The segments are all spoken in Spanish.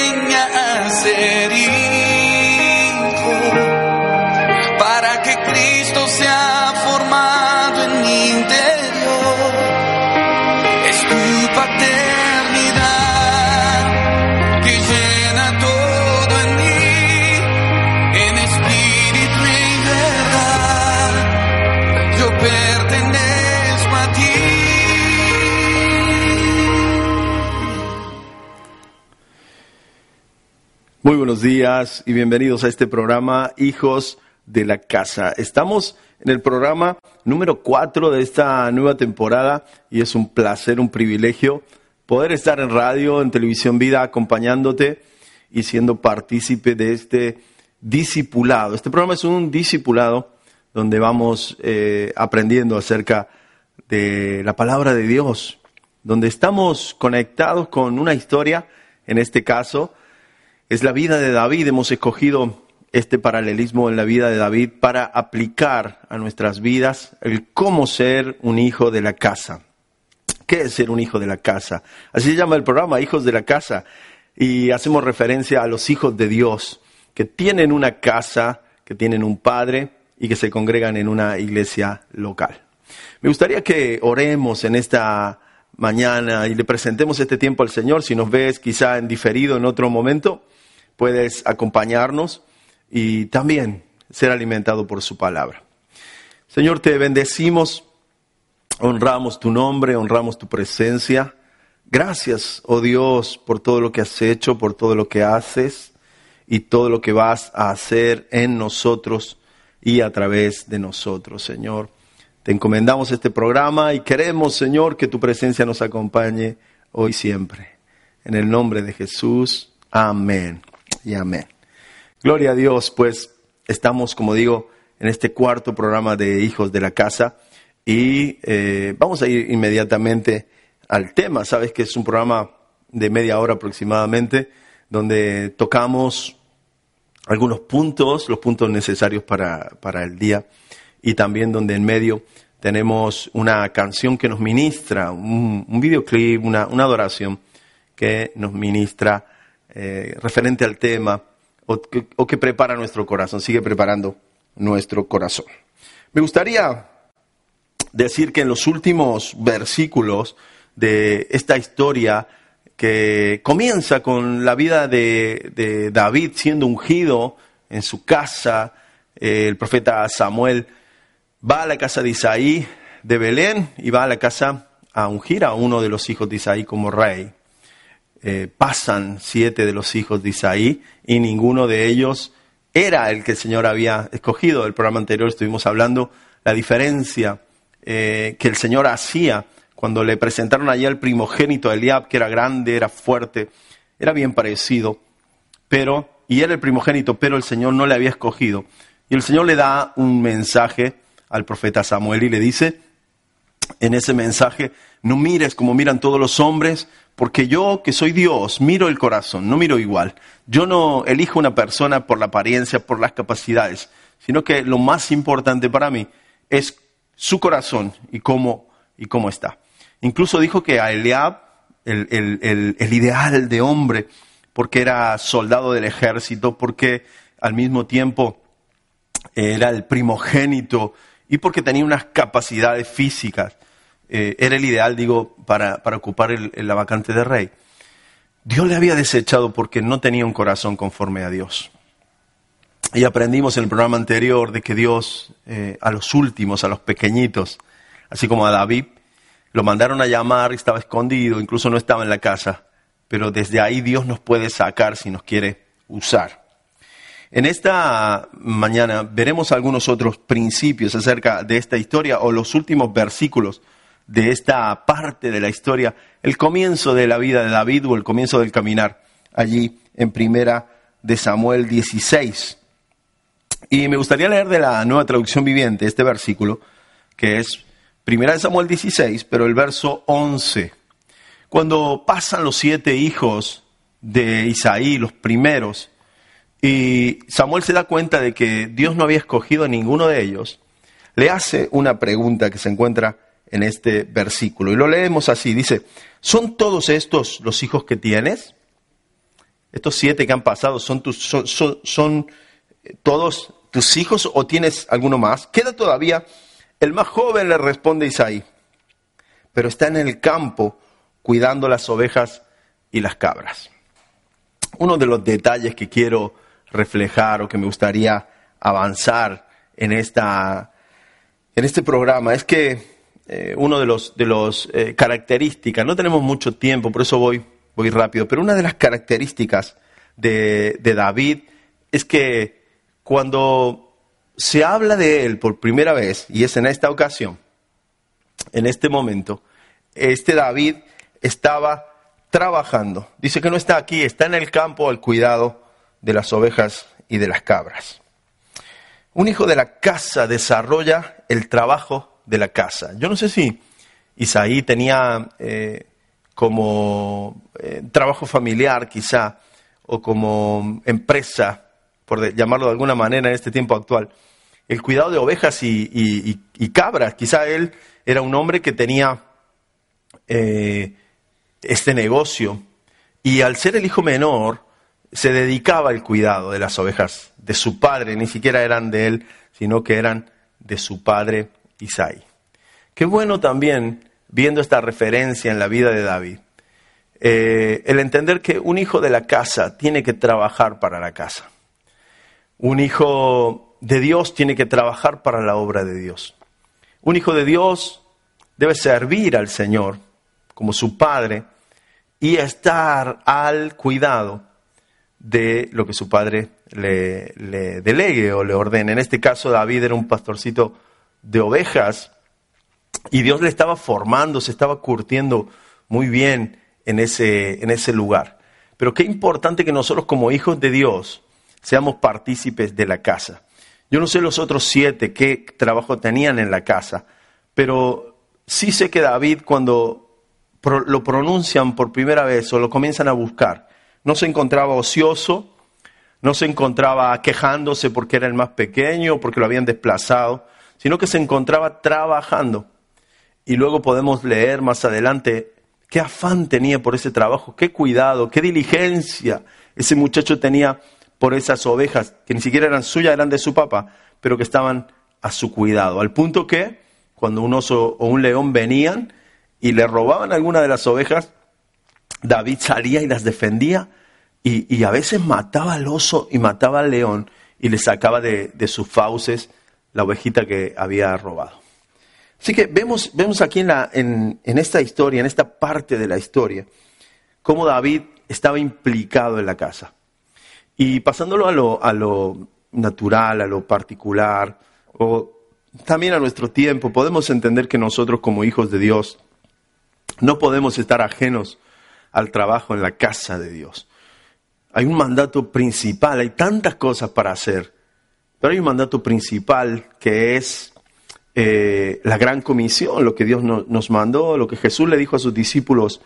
a ser hijo, para que Cristo sea formado en mi interior. Muy buenos días y bienvenidos a este programa Hijos de la Casa. Estamos en el programa número 4 de esta nueva temporada y es un placer, un privilegio poder estar en radio, en televisión vida, acompañándote y siendo partícipe de este discipulado. Este programa es un discipulado donde vamos eh, aprendiendo acerca de la palabra de Dios, donde estamos conectados con una historia, en este caso, es la vida de David. Hemos escogido este paralelismo en la vida de David para aplicar a nuestras vidas el cómo ser un hijo de la casa. ¿Qué es ser un hijo de la casa? Así se llama el programa, Hijos de la Casa. Y hacemos referencia a los hijos de Dios, que tienen una casa, que tienen un padre y que se congregan en una iglesia local. Me gustaría que oremos en esta mañana y le presentemos este tiempo al Señor. Si nos ves quizá en diferido en otro momento, puedes acompañarnos y también ser alimentado por su palabra. Señor, te bendecimos, honramos tu nombre, honramos tu presencia. Gracias, oh Dios, por todo lo que has hecho, por todo lo que haces y todo lo que vas a hacer en nosotros y a través de nosotros, Señor. Te encomendamos este programa y queremos, Señor, que tu presencia nos acompañe hoy y siempre. En el nombre de Jesús, amén y amén. Gloria a Dios, pues estamos, como digo, en este cuarto programa de Hijos de la Casa y eh, vamos a ir inmediatamente al tema. Sabes que es un programa de media hora aproximadamente, donde tocamos algunos puntos, los puntos necesarios para, para el día, y también donde en medio tenemos una canción que nos ministra, un, un videoclip, una, una adoración que nos ministra eh, referente al tema o que, prepara nuestro corazón, sigue preparando nuestro corazón. Me gustaría decir que en los últimos versículos de esta historia que comienza con la vida de, de David siendo ungido en su casa, eh, el profeta Samuel va a la casa de Isaí de Belén y va a la casa a ungir a uno de los hijos de Isaí como rey. Eh, pasan siete de los hijos de Isaí y ninguno de ellos era el que el Señor había escogido. El programa anterior estuvimos hablando la diferencia eh, que el Señor hacía cuando le presentaron allí al primogénito Eliab, que era grande, era fuerte, era bien parecido, pero, y era el primogénito, pero el Señor no le había escogido. Y el Señor le da un mensaje al profeta Samuel y le dice, en ese mensaje, no mires como miran todos los hombres, porque yo, que soy Dios, miro el corazón, no miro igual. Yo no elijo una persona por la apariencia, por las capacidades, sino que lo más importante para mí es su corazón y cómo, y cómo está. Incluso dijo que a Eliab, el, el, el, ideal de hombre, porque era soldado del ejército, porque al mismo tiempo era el primogénito y porque tenía unas capacidades físicas eh, era el ideal, digo, para, para ocupar el, la vacante de rey. Dios le había desechado porque no tenía un corazón conforme a Dios. Y aprendimos en el programa anterior de que Dios eh, a los últimos, a los pequeñitos, así como a David, lo mandaron a llamar, estaba escondido, incluso no estaba en la casa, pero desde ahí Dios nos puede sacar si nos quiere usar. En esta mañana veremos algunos otros principios acerca de esta historia o los últimos versículos de esta parte de la historia, el comienzo de la vida de David o el comienzo del caminar allí en primera de Samuel 16. Y me gustaría leer de la nueva traducción viviente este versículo, que es primera de Samuel 16, pero el verso 11. Cuando pasan los siete hijos de Isaí, los primeros, y Samuel se da cuenta de que Dios no había escogido a ninguno de ellos, le hace una pregunta que se encuentra en este versículo. Y lo leemos así, dice, ¿son todos estos los hijos que tienes? Estos siete que han pasado, ¿son, tus, son, son, eh, todos tus hijos o tienes alguno más? Queda todavía, el más joven le responde Isaí, pero está en el campo cuidando las ovejas y las cabras. Uno de los detalles que quiero reflejar o que me gustaría avanzar en, esta, en este programa es que eh, uno de los, de los eh, características, no tenemos mucho tiempo, por eso voy, voy rápido, pero una de las características de, de David es que cuando se habla de él por primera vez, y es en esta ocasión, en este momento, este David estaba trabajando. Dice que no está aquí, está en el campo al cuidado de las ovejas y de las cabras. Un hijo de la casa desarrolla el trabajo de la casa. Yo no sé si Isaí tenía eh, como eh, trabajo familiar quizá, o como empresa, por llamarlo de alguna manera en este tiempo actual, el cuidado de ovejas y, cabras. Quizá él era un hombre que tenía eh, este negocio y al ser el hijo menor se dedicaba al cuidado de las ovejas de su padre, ni siquiera eran de él, sino que eran de su padre Isaí. Qué bueno también, viendo esta referencia en la vida de David, eh, el entender que un hijo de la casa tiene que trabajar para la casa. Un hijo de Dios tiene que trabajar para la obra de Dios. Un hijo de Dios debe servir al Señor como su padre y estar al cuidado de lo que su padre le, le delegue o le ordene. En este caso David era un pastorcito de ovejas y Dios le estaba formando, se estaba curtiendo muy bien en ese, en ese lugar. Pero qué importante que nosotros como hijos de Dios seamos partícipes de la casa. Yo no sé los otros siete qué trabajo tenían en la casa, pero sí sé que David cuando lo pronuncian por primera vez o lo comienzan a buscar, no se encontraba ocioso, no se encontraba quejándose porque era el más pequeño porque lo habían desplazado, sino que se encontraba trabajando. Y luego podemos leer más adelante qué afán tenía por ese trabajo, qué cuidado, qué diligencia ese muchacho tenía por esas ovejas, que ni siquiera eran suyas, eran de su papá, pero que estaban a su cuidado. Al punto que cuando un oso o un león venían y le robaban alguna de las ovejas, David salía y las defendía y, y, a veces mataba al oso y mataba al león y le sacaba de, de sus fauces la ovejita que había robado. Así que vemos, vemos aquí en, la, en, en esta historia, en esta parte de la historia, cómo David estaba implicado en la casa. Y pasándolo a lo, a lo natural, a lo particular, o también a nuestro tiempo, podemos entender que nosotros como hijos de Dios no podemos estar ajenos al trabajo en la casa de Dios. Hay un mandato principal, hay tantas cosas para hacer, pero hay un mandato principal que es eh, la gran comisión, lo que Dios nos mandó, lo que Jesús le dijo a sus discípulos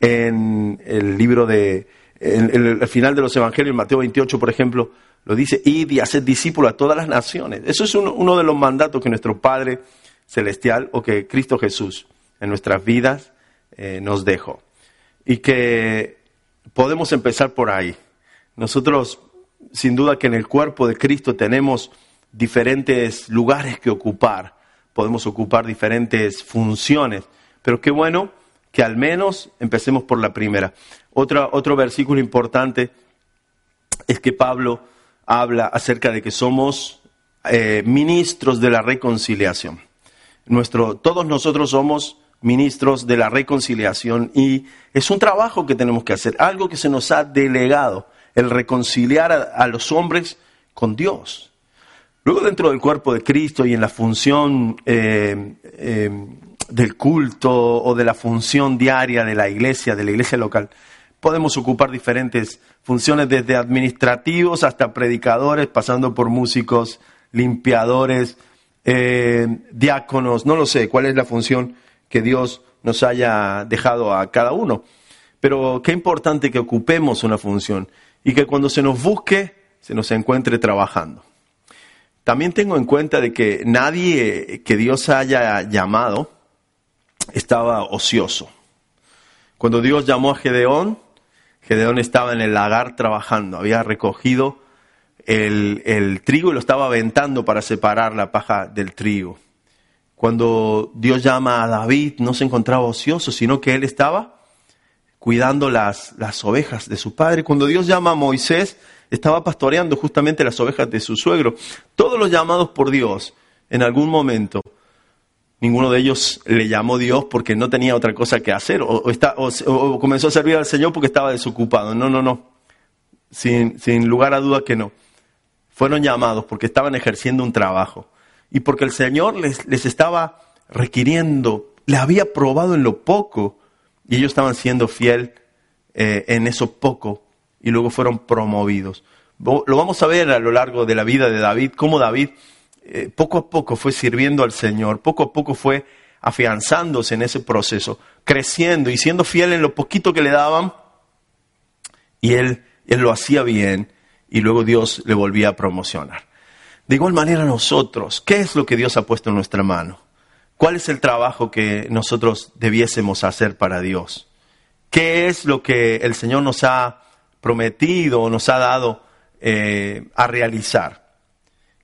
en el libro de, en, el final de los Evangelios, Mateo 28, por ejemplo, lo dice, id y haced discípulos a todas las naciones. Eso es uno, de los mandatos que nuestro Padre Celestial o que Cristo Jesús en nuestras vidas eh, nos dejó. Y que podemos empezar por ahí. Nosotros sin duda que en el cuerpo de Cristo tenemos diferentes lugares que ocupar, podemos ocupar diferentes funciones, pero qué bueno que al menos empecemos por la primera. otro versículo importante es que Pablo habla acerca de que somos eh, ministros de la reconciliación. Nuestro, todos nosotros somos ministros de la reconciliación y es un trabajo que tenemos que hacer, algo que se nos ha delegado el reconciliar a, los hombres con Dios. Luego dentro del cuerpo de Cristo y en la función eh, eh, del culto o de la función diaria de la iglesia, de la iglesia local, podemos ocupar diferentes funciones, desde administrativos hasta predicadores, pasando por músicos, limpiadores, eh, diáconos, no lo sé cuál es la función que Dios nos haya dejado a cada uno. Pero qué importante que ocupemos una función y que cuando se nos busque, se nos encuentre trabajando. También tengo en cuenta de que nadie que Dios haya llamado estaba ocioso. Cuando Dios llamó a Gedeón, Gedeón estaba en el lagar trabajando, había recogido el, el, trigo y lo estaba aventando para separar la paja del trigo. Cuando Dios llama a David, no se encontraba ocioso, sino que él estaba cuidando las, las ovejas de su padre. Cuando Dios llama a Moisés, estaba pastoreando justamente las ovejas de su suegro. Todos los llamados por Dios, en algún momento, ninguno de ellos le llamó Dios porque no tenía otra cosa que hacer, o, está, o, comenzó a servir al Señor porque estaba desocupado. No, no, no. Sin, sin lugar a duda que no. Fueron llamados porque estaban ejerciendo un trabajo y porque el Señor les, les estaba requiriendo, le había probado en lo poco y ellos estaban siendo fiel eh, en eso poco y luego fueron promovidos. Lo vamos a ver a lo largo de la vida de David, cómo David eh, poco a poco fue sirviendo al Señor, poco a poco fue afianzándose en ese proceso, creciendo y siendo fiel en lo poquito que le daban, y él, él lo hacía bien, y luego Dios le volvía a promocionar. De igual manera nosotros, ¿qué es lo que Dios ha puesto en nuestra mano? ¿Cuál es el trabajo que nosotros debiésemos hacer para Dios? ¿Qué es lo que el Señor nos ha prometido o nos ha dado eh, a realizar.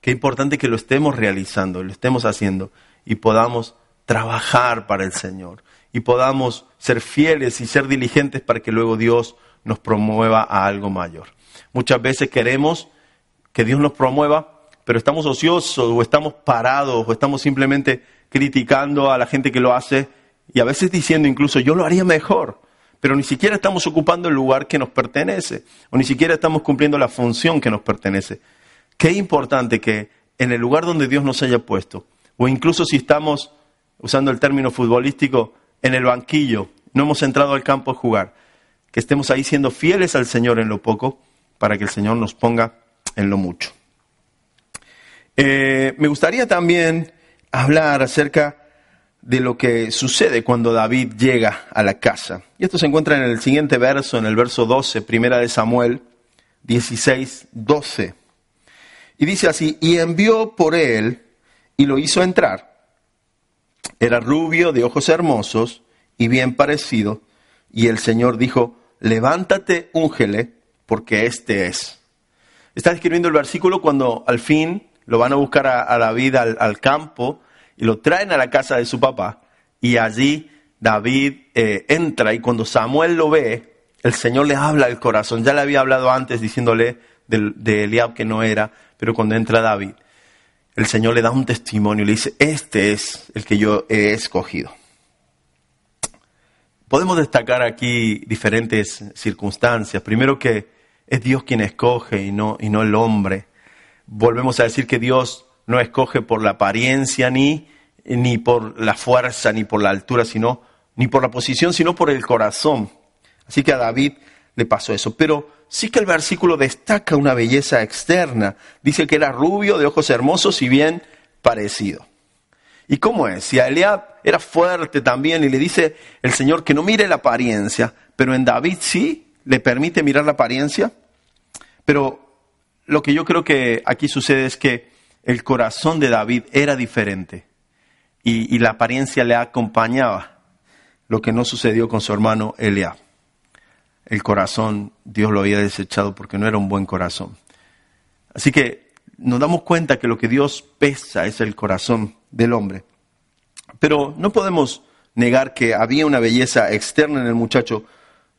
Qué importante que lo estemos realizando, lo estemos haciendo y podamos trabajar para el Señor y podamos ser fieles y ser diligentes para que luego Dios nos promueva a algo mayor. Muchas veces queremos que Dios nos promueva, pero estamos ociosos o estamos parados o estamos simplemente criticando a la gente que lo hace y a veces diciendo incluso yo lo haría mejor pero ni siquiera estamos ocupando el lugar que nos pertenece, o ni siquiera estamos cumpliendo la función que nos pertenece. Qué importante que en el lugar donde Dios nos haya puesto, o incluso si estamos, usando el término futbolístico, en el banquillo, no hemos entrado al campo a jugar, que estemos ahí siendo fieles al Señor en lo poco, para que el Señor nos ponga en lo mucho. Eh, me gustaría también hablar acerca de lo que sucede cuando David llega a la casa. Y esto se encuentra en el siguiente verso, en el verso 12, primera de Samuel 16, 12. Y dice así, y envió por él y lo hizo entrar. Era rubio, de ojos hermosos y bien parecido. Y el Señor dijo, levántate, úngele, porque este es. Está escribiendo el versículo cuando al fin lo van a buscar a, David al campo y lo traen a la casa de su papá y allí David eh, entra y cuando Samuel lo ve, el Señor le habla al corazón. Ya le había hablado antes diciéndole de, de Eliab que no era, pero cuando entra David, el Señor le da un testimonio y le dice, este es el que yo he escogido. Podemos destacar aquí diferentes circunstancias. Primero que es Dios quien escoge y no, y no el hombre. Volvemos a decir que Dios no escoge por la apariencia ni, ni por la fuerza ni por la altura, sino ni por la posición, sino por el corazón. Así que a David le pasó eso. Pero sí que el versículo destaca una belleza externa. Dice que era rubio, de ojos hermosos y bien parecido. ¿Y cómo es? Si a Eliab era fuerte también y le dice el Señor que no mire la apariencia, pero en David sí le permite mirar la apariencia. Pero lo que yo creo que aquí sucede es que el corazón de David era diferente y, la apariencia le acompañaba, lo que no sucedió con su hermano Eliab. El corazón Dios lo había desechado porque no era un buen corazón. Así que nos damos cuenta que lo que Dios pesa es el corazón del hombre. Pero no podemos negar que había una belleza externa en el muchacho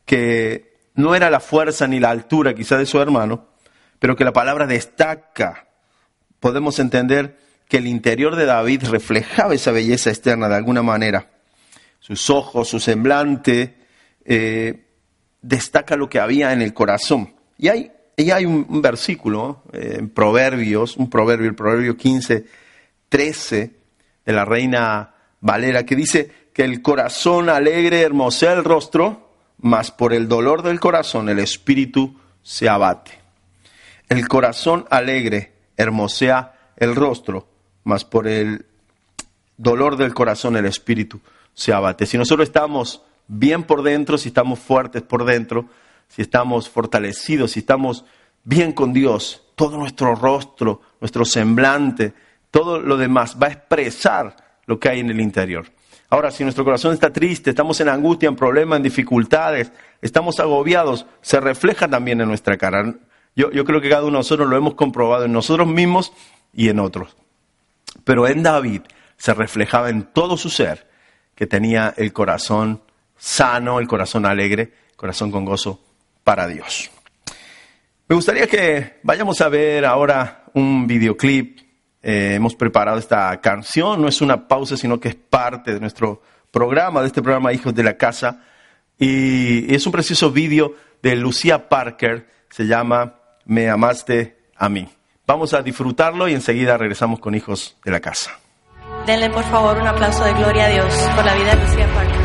que no era la fuerza ni la altura quizá de su hermano, pero que la palabra destaca podemos entender que el interior de David reflejaba esa belleza externa de alguna manera. Sus ojos, su semblante, eh, destaca lo que había en el corazón. Y hay, y hay un, versículo eh, en Proverbios, un proverbio, el Proverbio 15, 13 de la reina Valera, que dice que el corazón alegre hermosea el rostro, mas por el dolor del corazón el espíritu se abate. El corazón alegre hermosea el rostro, mas por el dolor del corazón el espíritu se abate. Si nosotros estamos bien por dentro, si estamos fuertes por dentro, si estamos fortalecidos, si estamos bien con Dios, todo nuestro rostro, nuestro semblante, todo lo demás va a expresar lo que hay en el interior. Ahora, si nuestro corazón está triste, estamos en angustia, en problemas, en dificultades, estamos agobiados, se refleja también en nuestra cara. Yo, creo que cada uno de nosotros lo hemos comprobado en nosotros mismos y en otros. Pero en David se reflejaba en todo su ser que tenía el corazón sano, el corazón alegre, corazón con gozo para Dios. Me gustaría que vayamos a ver ahora un videoclip eh, hemos preparado esta canción. No es una pausa, sino que es parte de nuestro programa, de este programa Hijos de la Casa. Y es un precioso vídeo de Lucía Parker. Se llama Me amaste a mí. Vamos a disfrutarlo y enseguida regresamos con Hijos de la Casa. Denle por favor un aplauso de gloria a Dios por la vida de Lucía Parker.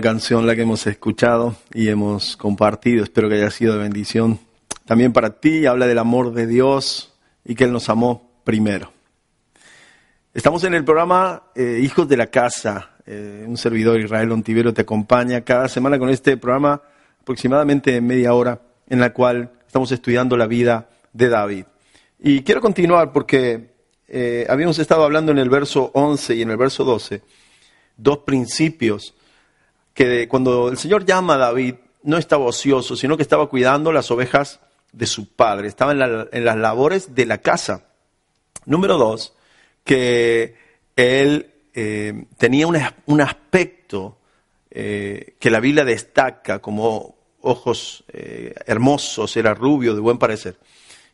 Canción la que hemos escuchado y hemos compartido. Espero que haya sido de bendición también para ti. Habla del amor de Dios y que Él nos amó primero. Estamos en el programa eh, Hijos de la Casa. Eh, un servidor Israel Ontivero te acompaña cada semana con este programa aproximadamente media hora en la cual estamos estudiando la vida de David. Y quiero continuar porque eh, habíamos estado hablando en el verso 11 y en el verso 12 dos principios que cuando el Señor llama a David no estaba ocioso, sino que estaba cuidando las ovejas de su padre, estaba en, las labores de la casa. Número dos, que él eh, tenía un, aspecto eh, que la Biblia destaca como ojos eh, hermosos, era rubio, de buen parecer.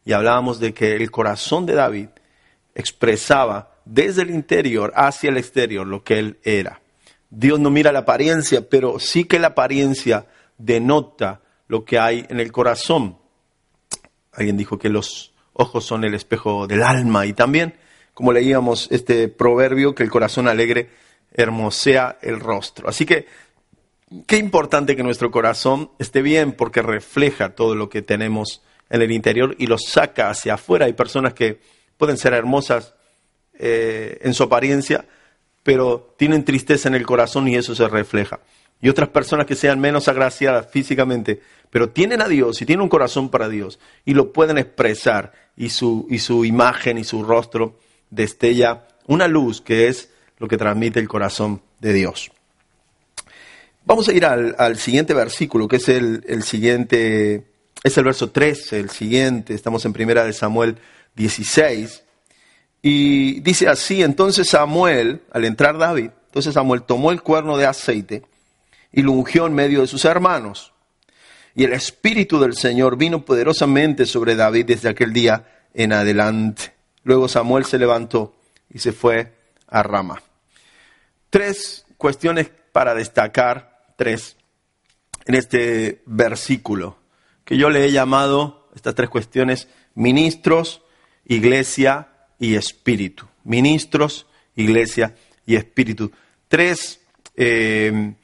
Y hablábamos de que el corazón de David expresaba desde el interior hacia el exterior lo que él era. Dios no mira la apariencia, pero sí que la apariencia denota lo que hay en el corazón. Alguien dijo que los ojos son el espejo del alma y también, como leíamos este proverbio, que el corazón alegre hermosea el rostro. Así que, qué importante que nuestro corazón esté bien porque refleja todo lo que tenemos en el interior y lo saca hacia afuera. Hay personas que pueden ser hermosas eh, en su apariencia, pero tienen tristeza en el corazón y eso se refleja. Y otras personas que sean menos agraciadas físicamente, pero tienen a Dios y tienen un corazón para Dios y lo pueden expresar y su, y su imagen y su rostro destella una luz que es lo que transmite el corazón de Dios. Vamos a ir al, siguiente versículo, que es el, el, siguiente, es el verso 13, el siguiente, estamos en primera de Samuel 16. Y dice así, entonces Samuel, al entrar David, entonces Samuel tomó el cuerno de aceite y lo ungió en medio de sus hermanos. Y el Espíritu del Señor vino poderosamente sobre David desde aquel día en adelante. Luego Samuel se levantó y se fue a Rama. Tres cuestiones para destacar, tres, en este versículo, que yo le he llamado, estas tres cuestiones, ministros, iglesia y espíritu. Ministros, iglesia y espíritu. Tres, eh,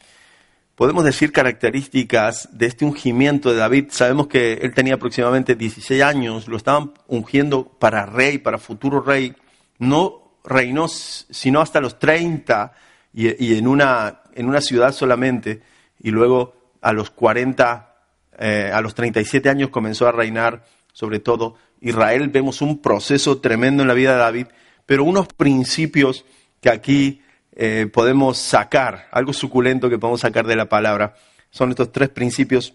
podemos decir, características de este ungimiento de David. Sabemos que él tenía aproximadamente 16 años, lo estaban ungiendo para rey, para futuro rey. No reinó sino hasta los 30 y, en, una, en una ciudad solamente. Y luego a los 40, eh, a los 37 años comenzó a reinar sobre todo Israel, vemos un proceso tremendo en la vida de David, pero unos principios que aquí eh, podemos sacar, algo suculento que podemos sacar de la palabra, son estos tres principios.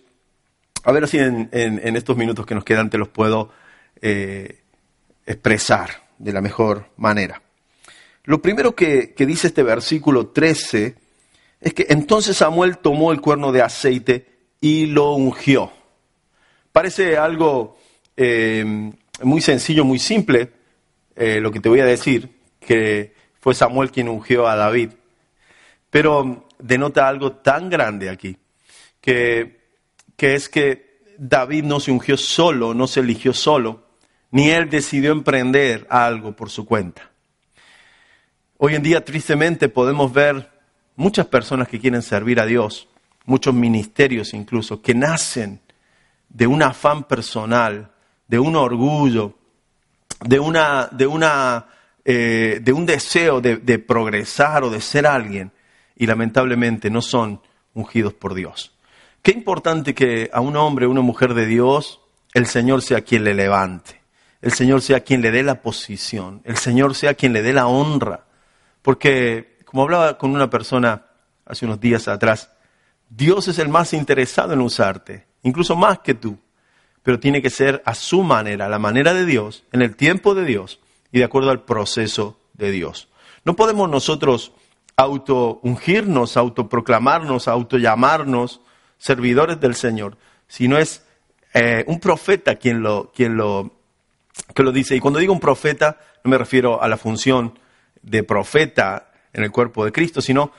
A ver si en, estos minutos que nos quedan te los puedo eh, expresar de la mejor manera. Lo primero que, que dice este versículo 13 es que entonces Samuel tomó el cuerno de aceite y lo ungió. Parece algo eh, muy sencillo, muy simple, eh, lo que te voy a decir, que fue Samuel quien ungió a David. Pero denota algo tan grande aquí, que, que es que David no se ungió solo, no se eligió solo, ni él decidió emprender algo por su cuenta. Hoy en día, tristemente, podemos ver muchas personas que quieren servir a Dios, muchos ministerios incluso, que nacen de un afán personal, de un orgullo, de, una, de, una, eh, de un deseo de, de progresar o de ser alguien, y lamentablemente no son ungidos por Dios. Qué importante que a un hombre o una mujer de Dios el Señor sea quien le levante, el Señor sea quien le dé la posición, el Señor sea quien le dé la honra. Porque, como hablaba con una persona hace unos días atrás, Dios es el más interesado en usarte, incluso más que tú pero tiene que ser a su manera, a la manera de Dios, en el tiempo de Dios y de acuerdo al proceso de Dios. No podemos nosotros auto ungirnos, autoproclamarnos, autollamarnos servidores del Señor, sino es eh, un profeta quien lo, quien lo, que lo dice. Y cuando digo un profeta, no me refiero a la función de profeta en el cuerpo de Cristo, sino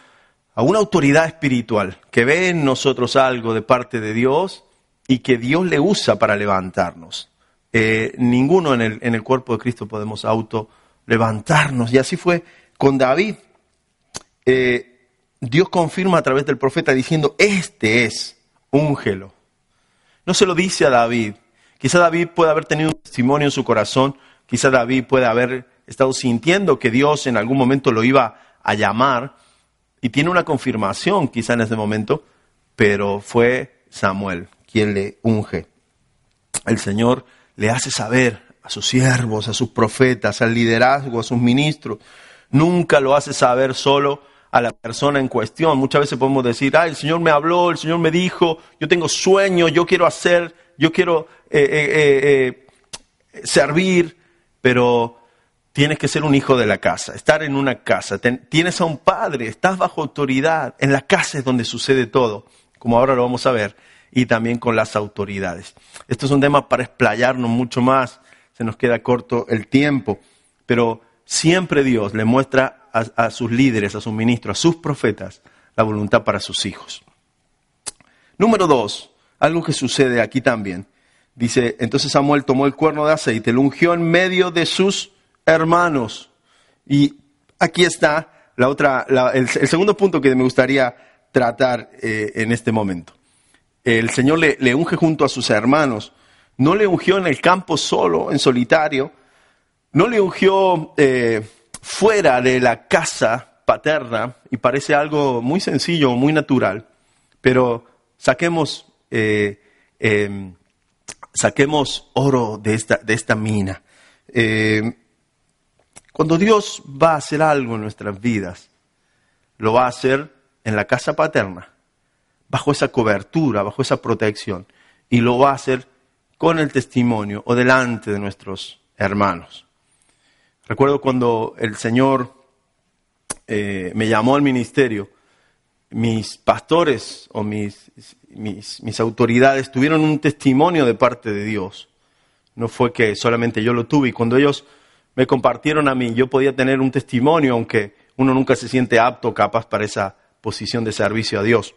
a una autoridad espiritual que ve en nosotros algo de parte de Dios y que Dios le usa para levantarnos. Eh, ninguno en el, en el, cuerpo de Cristo podemos auto levantarnos. Y así fue con David. Eh, Dios confirma a través del profeta diciendo, este es, úngelo. No se lo dice a David. Quizá David pueda haber tenido un testimonio en su corazón, quizá David pueda haber estado sintiendo que Dios en algún momento lo iba a llamar y tiene una confirmación quizá en ese momento, pero fue Samuel quien le unge. El Señor le hace saber a sus siervos, a sus profetas, al liderazgo, a sus ministros. Nunca lo hace saber solo a la persona en cuestión. Muchas veces podemos decir, ah, el Señor me habló, el Señor me dijo, yo tengo sueño, yo quiero hacer, yo quiero eh, eh, eh, servir, pero tienes que ser un hijo de la casa, estar en una casa, tienes a un padre, estás bajo autoridad, en la casa es donde sucede todo, como ahora lo vamos a ver, y también con las autoridades. Esto es un tema para explayarnos mucho más, se nos queda corto el tiempo, pero siempre Dios le muestra a, sus líderes, a sus ministros, a sus profetas, la voluntad para sus hijos. Número dos, algo que sucede aquí también. Dice, entonces Samuel tomó el cuerno de aceite, lo ungió en medio de sus hermanos. Y aquí está la otra, el, segundo punto que me gustaría tratar eh, en este momento el Señor le, unge junto a sus hermanos. No le ungió en el campo solo, en solitario. No le ungió eh, fuera de la casa paterna. Y parece algo muy sencillo, muy natural. Pero saquemos, eh, em, saquemos oro de esta, de esta mina. Eh, cuando Dios va a hacer algo en nuestras vidas, lo va a hacer en la casa paterna bajo esa cobertura, bajo esa protección. Y lo va a hacer con el testimonio o delante de nuestros hermanos. Recuerdo cuando el Señor eh, me llamó al ministerio, mis pastores o mis, mis, mis, autoridades tuvieron un testimonio de parte de Dios. No fue que solamente yo lo tuve y cuando ellos me compartieron a mí, yo podía tener un testimonio, aunque uno nunca se siente apto, capaz para esa posición de servicio a Dios.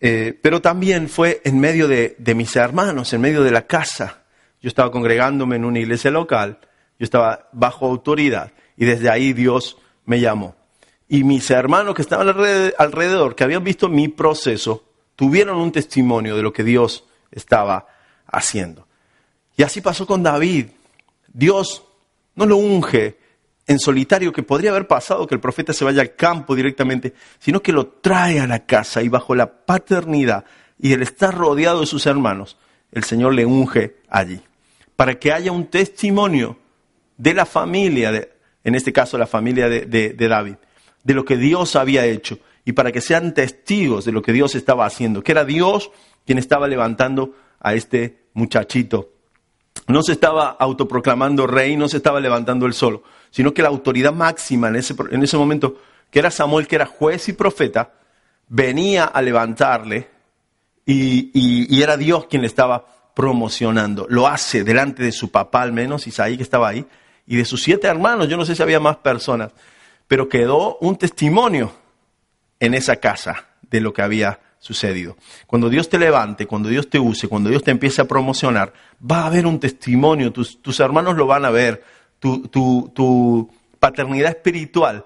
Eh, pero también fue en medio de, mis hermanos, en medio de la casa. Yo estaba congregándome en una iglesia local, yo estaba bajo autoridad y desde ahí Dios me llamó. Y mis hermanos que estaban alrededor, que habían visto mi proceso, tuvieron un testimonio de lo que Dios estaba haciendo. Y así pasó con David. Dios no lo unge en solitario que podría haber pasado que el profeta se vaya al campo directamente, sino que lo trae a la casa y bajo la paternidad y el estar rodeado de sus hermanos, el Señor le unge allí, para que haya un testimonio de la familia, en este caso la familia de David, de lo que Dios había hecho y para que sean testigos de lo que Dios estaba haciendo, que era Dios quien estaba levantando a este muchachito. No se estaba autoproclamando rey, no se estaba levantando él solo, sino que la autoridad máxima en ese, en ese momento, que era Samuel, que era juez y profeta, venía a levantarle y, y, era Dios quien le estaba promocionando. Lo hace delante de su papá al menos, Isaí que estaba ahí, y de sus siete hermanos, yo no sé si había más personas, pero quedó un testimonio en esa casa de lo que había sucedido. Cuando Dios te levante, cuando Dios te use, cuando Dios te empiece a promocionar, va a haber un testimonio, tus, tus hermanos lo van a ver, tu, tu, paternidad espiritual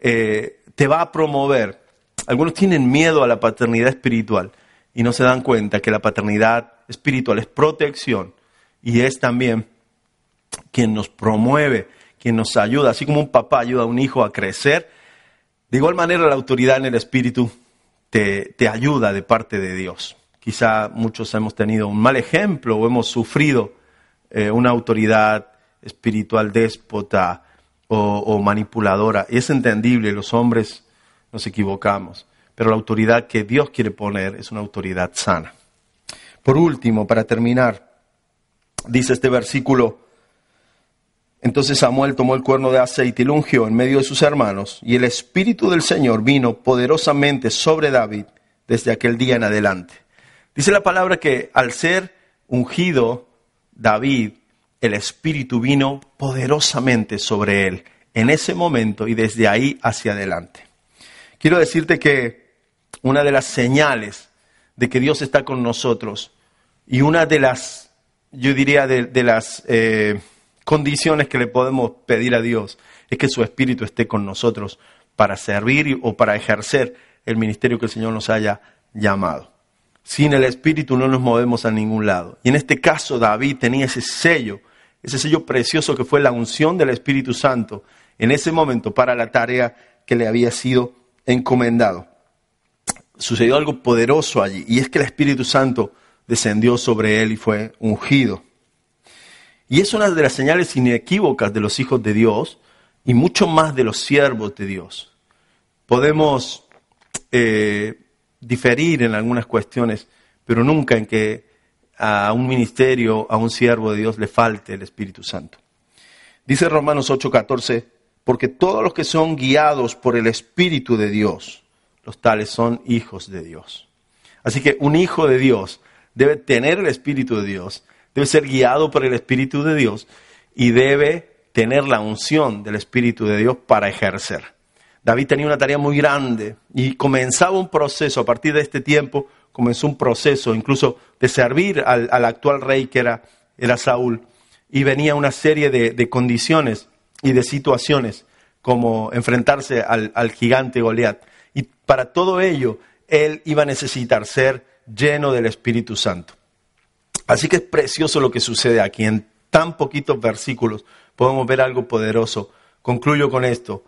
eh, te va a promover. Algunos tienen miedo a la paternidad espiritual y no se dan cuenta que la paternidad espiritual es protección y es también quien nos promueve, quien nos ayuda, así como un papá ayuda a un hijo a crecer. De igual manera la autoridad en el espíritu te, ayuda de parte de Dios. Quizá muchos hemos tenido un mal ejemplo o hemos sufrido eh, una autoridad espiritual déspota o, manipuladora. Y es entendible, los hombres nos equivocamos, pero la autoridad que Dios quiere poner es una autoridad sana. Por último, para terminar, dice este versículo, entonces Samuel tomó el cuerno de aceite y lo ungió en medio de sus hermanos, y el Espíritu del Señor vino poderosamente sobre David desde aquel día en adelante. Dice la palabra que al ser ungido David, el Espíritu vino poderosamente sobre él en ese momento y desde ahí hacia adelante. Quiero decirte que una de las señales de que Dios está con nosotros y una de las, yo diría, de, las eh, condiciones que le podemos pedir a Dios es que su Espíritu esté con nosotros para servir o para ejercer el ministerio que el Señor nos haya llamado. Sin el Espíritu no nos movemos a ningún lado. Y en este caso David tenía ese sello, ese sello precioso que fue la unción del Espíritu Santo en ese momento para la tarea que le había sido encomendado. Sucedió algo poderoso allí, y es que el Espíritu Santo descendió sobre él y fue ungido. Y es una de las señales inequívocas de los hijos de Dios y mucho más de los siervos de Dios. Podemos eh, diferir en algunas cuestiones, pero nunca en que a un ministerio, a un siervo de Dios le falte el Espíritu Santo. Dice Romanos 8:14, porque todos los que son guiados por el Espíritu de Dios, los tales son hijos de Dios. Así que un hijo de Dios debe tener el Espíritu de Dios, debe ser guiado por el Espíritu de Dios y debe tener la unción del Espíritu de Dios para ejercer. David tenía una tarea muy grande y comenzaba un proceso, a partir de este tiempo comenzó un proceso incluso de servir al, actual rey que era, era, Saúl y venía una serie de condiciones y de situaciones como enfrentarse al, gigante Goliat. Y para todo ello, él iba a necesitar ser lleno del Espíritu Santo. Así que es precioso lo que sucede aquí. En tan poquitos versículos podemos ver algo poderoso. Concluyo con esto.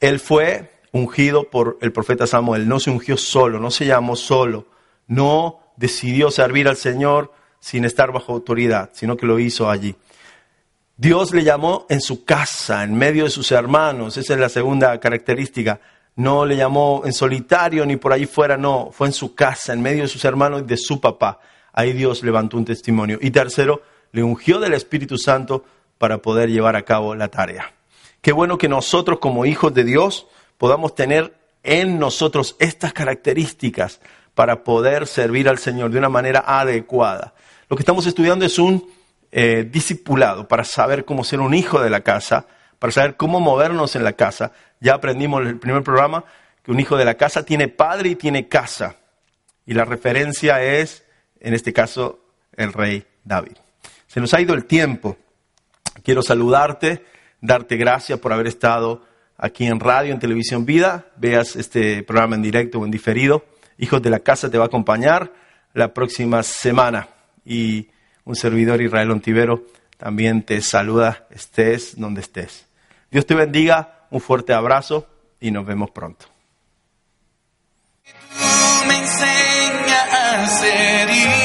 Él fue ungido por el profeta Samuel. No se ungió solo, no se llamó solo. No decidió servir al Señor sin estar bajo autoridad, sino que lo hizo allí. Dios le llamó en su casa, en medio de sus hermanos. Esa es la segunda característica. No le llamó en solitario ni por ahí fuera, no. Fue en su casa, en medio de sus hermanos y de su papá. Ahí Dios levantó un testimonio. Y tercero, le ungió del Espíritu Santo para poder llevar a cabo la tarea. Qué bueno que nosotros como hijos de Dios podamos tener en nosotros estas características para poder servir al Señor de una manera adecuada. Lo que estamos estudiando es un eh, discipulado para saber cómo ser un hijo de la casa, para saber cómo movernos en la casa. Ya aprendimos en el primer programa que un hijo de la casa tiene padre y tiene casa. Y la referencia es, en este caso, el rey David. Se nos ha ido el tiempo. Quiero saludarte, darte gracias por haber estado aquí en radio, en televisión vida. Veas este programa en directo o en diferido. Hijos de la casa te va a acompañar la próxima semana. Y un servidor Israel Ontivero también te saluda, estés donde estés. Dios te bendiga, un fuerte abrazo y nos vemos pronto. Me a ser hijo.